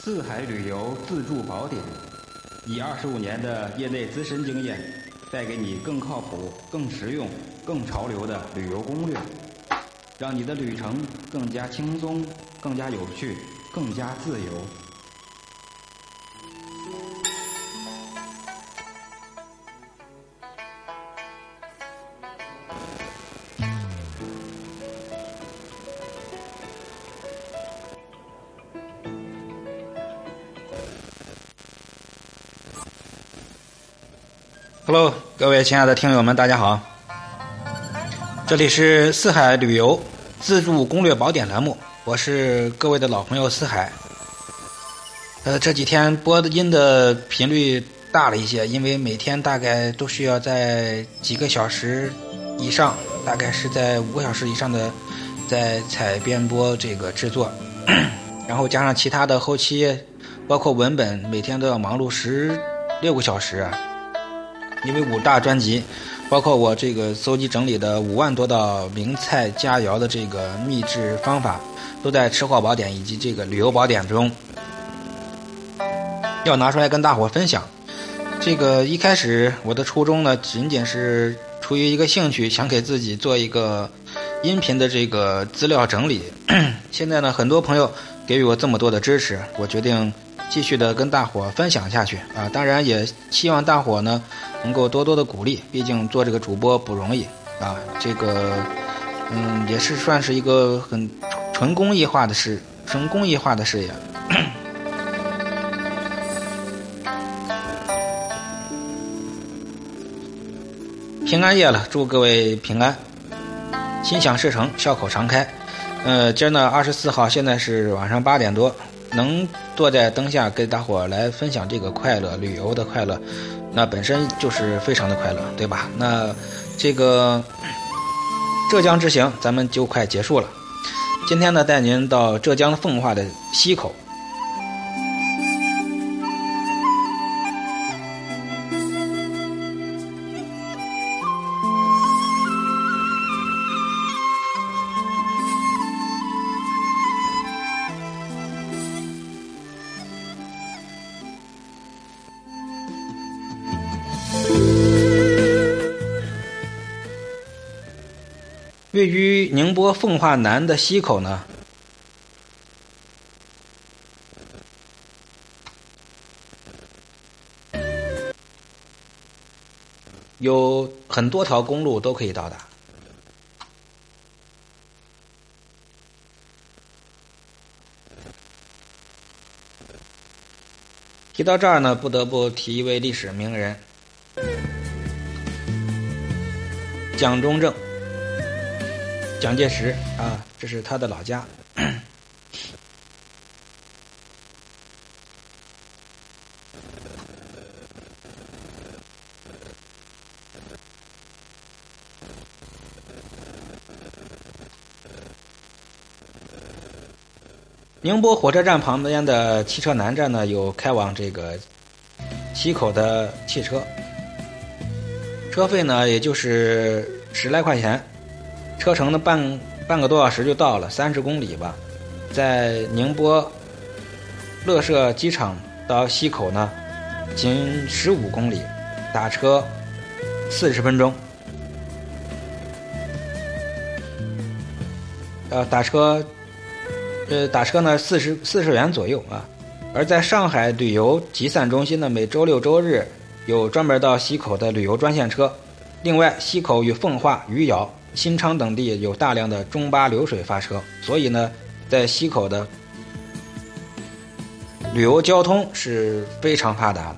四海旅游自助宝典，以二十五年的业内资深经验，带给你更靠谱、更实用、更潮流的旅游攻略，让你的旅程更加轻松、更加有趣、更加自由。Hello，各位亲爱的听友们，大家好！这里是四海旅游自助攻略宝典栏目，我是各位的老朋友四海。呃，这几天播的音的频率大了一些，因为每天大概都需要在几个小时以上，大概是在五个小时以上的在采编播这个制作，然后加上其他的后期，包括文本，每天都要忙碌十六个小时。因为五大专辑，包括我这个搜集整理的五万多道名菜佳肴的这个秘制方法，都在吃货宝典以及这个旅游宝典中，要拿出来跟大伙分享。这个一开始我的初衷呢，仅仅是出于一个兴趣，想给自己做一个音频的这个资料整理。现在呢，很多朋友给予我这么多的支持，我决定。继续的跟大伙分享下去啊！当然也希望大伙呢能够多多的鼓励，毕竟做这个主播不容易啊。这个嗯，也是算是一个很纯公益化的事，纯公益化的事业。平安夜了，祝各位平安，心想事成，笑口常开。呃，今儿呢二十四号，现在是晚上八点多。能坐在灯下跟大伙来分享这个快乐旅游的快乐，那本身就是非常的快乐，对吧？那这个浙江之行咱们就快结束了，今天呢带您到浙江奉化的溪口。位于宁波奉化南的溪口呢，有很多条公路都可以到达。提到这儿呢，不得不提一位历史名人——蒋中正。蒋介石啊，这是他的老家。宁波火车站旁边的汽车南站呢，有开往这个溪口的汽车，车费呢也就是十来块钱。车程呢半半个多小时就到了，三十公里吧，在宁波乐社机场到溪口呢，仅十五公里，打车四十分钟。呃，打车，呃，打车呢四十四十元左右啊。而在上海旅游集散中心呢，每周六周日有专门到溪口的旅游专线车。另外，溪口与奉化、余姚。新昌等地有大量的中巴流水发车，所以呢，在溪口的旅游交通是非常发达的。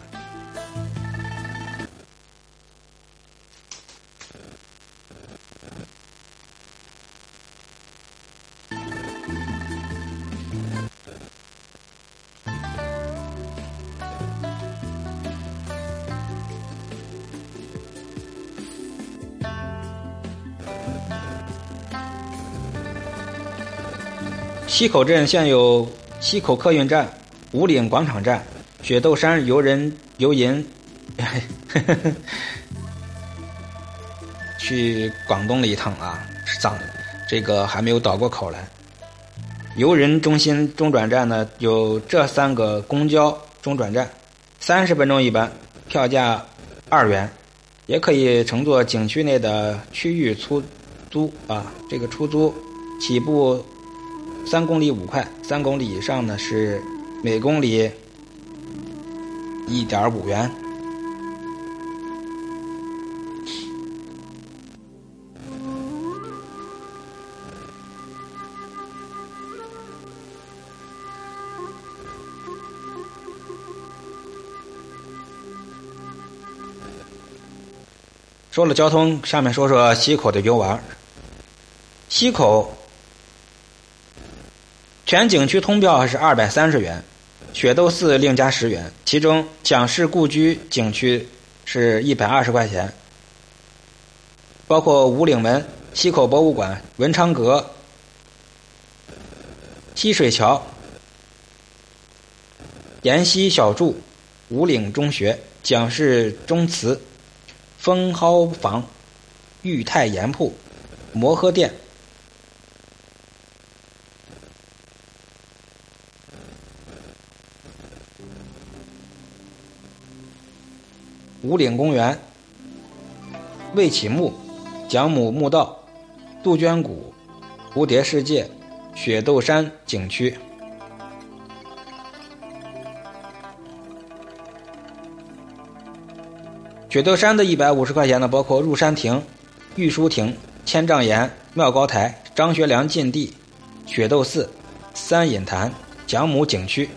溪口镇现有溪口客运站、五岭广场站、雪窦山游人游吟，去广东了一趟啊，是藏，这个还没有倒过口来。游人中心中转站呢，有这三个公交中转站，三十分钟一班，票价二元，也可以乘坐景区内的区域出租啊。这个出租起步三公里五块，三公里以上呢是每公里一点五元。说了交通，下面说说溪口的游玩。溪口全景区通票是二百三十元，雪窦寺另加十元，其中蒋氏故居景区是一百二十块钱，包括五岭门、溪口博物馆、文昌阁、溪水桥、沿溪小筑、五岭中学、蒋氏宗祠。风蒿坊、裕泰盐铺、摩诃店、五岭公园、魏启墓、蒋母墓道、杜鹃谷、蝴蝶世界、雪窦山景区。雪窦山的一百五十块钱呢，包括入山亭、玉书亭、千丈岩、妙高台、张学良禁地、雪窦寺、三隐潭、蒋母景区。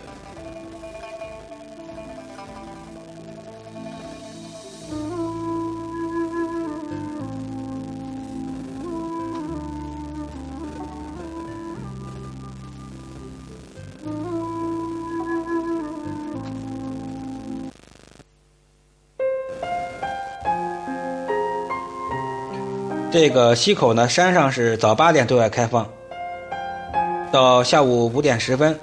这个溪口呢，山上是早八点对外开放，到下午五点十分；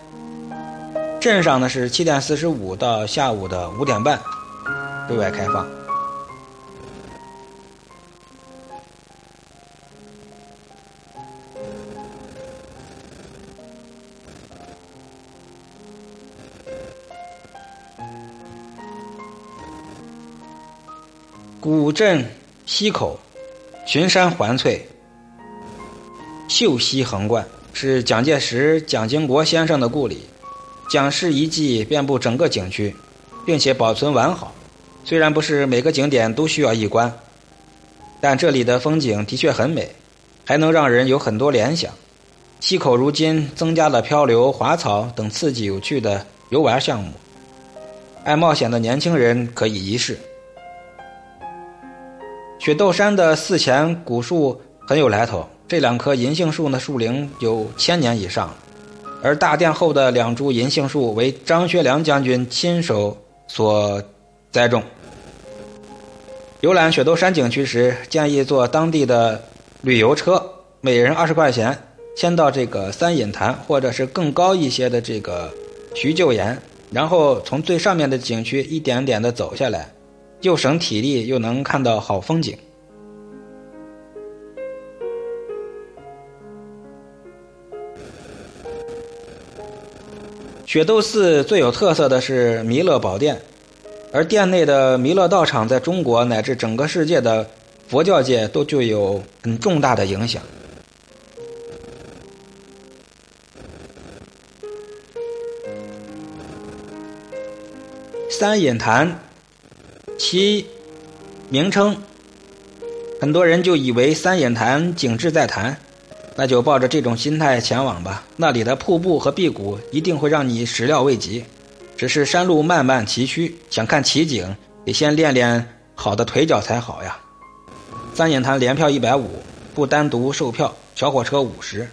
镇上呢是七点四十五到下午的五点半对外开放。古镇溪口。群山环翠，秀溪横贯，是蒋介石、蒋经国先生的故里，蒋氏遗迹遍布整个景区，并且保存完好。虽然不是每个景点都需要一观，但这里的风景的确很美，还能让人有很多联想。溪口如今增加了漂流、滑草等刺激有趣的游玩项目，爱冒险的年轻人可以一试。雪窦山的寺前古树很有来头，这两棵银杏树呢，树龄有千年以上，而大殿后的两株银杏树为张学良将军亲手所栽种。游览雪窦山景区时，建议坐当地的旅游车，每人二十块钱，先到这个三隐潭或者是更高一些的这个徐旧岩，然后从最上面的景区一点点的走下来。又省体力，又能看到好风景。雪窦寺最有特色的是弥勒宝殿，而殿内的弥勒道场在中国乃至整个世界的佛教界都具有很重大的影响。三隐潭。其名称，很多人就以为三眼潭景致在潭，那就抱着这种心态前往吧。那里的瀑布和辟谷一定会让你始料未及。只是山路漫漫崎岖，想看奇景，得先练练好的腿脚才好呀。三眼潭联票一百五，不单独售票，小火车五十。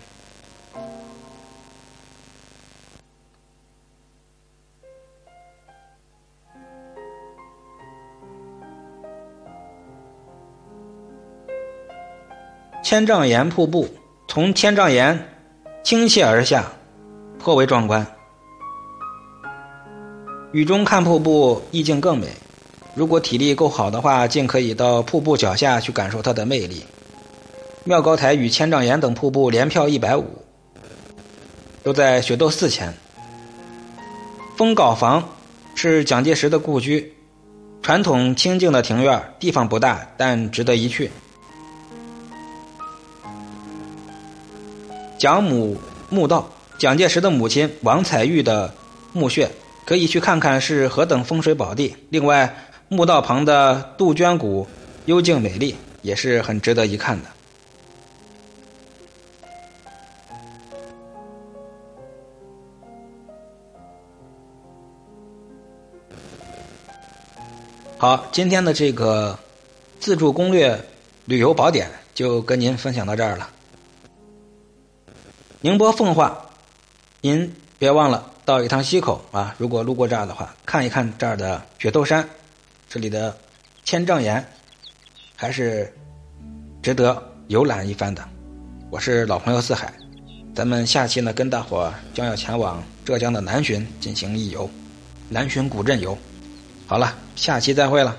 千丈岩瀑布从千丈岩倾泻而下，颇为壮观。雨中看瀑布意境更美。如果体力够好的话，尽可以到瀑布脚下去感受它的魅力。妙高台与千丈岩等瀑布连票一百五。都在雪窦寺前。封镐房是蒋介石的故居，传统清静的庭院，地方不大，但值得一去。蒋母墓道，蒋介石的母亲王彩玉的墓穴，可以去看看是何等风水宝地。另外，墓道旁的杜鹃谷幽静美丽，也是很值得一看的。好，今天的这个自助攻略旅游宝典就跟您分享到这儿了。宁波奉化，您别忘了到一趟溪口啊！如果路过这儿的话，看一看这儿的雪窦山，这里的千丈岩，还是值得游览一番的。我是老朋友四海，咱们下期呢跟大伙将要前往浙江的南浔进行一游，南浔古镇游。好了，下期再会了。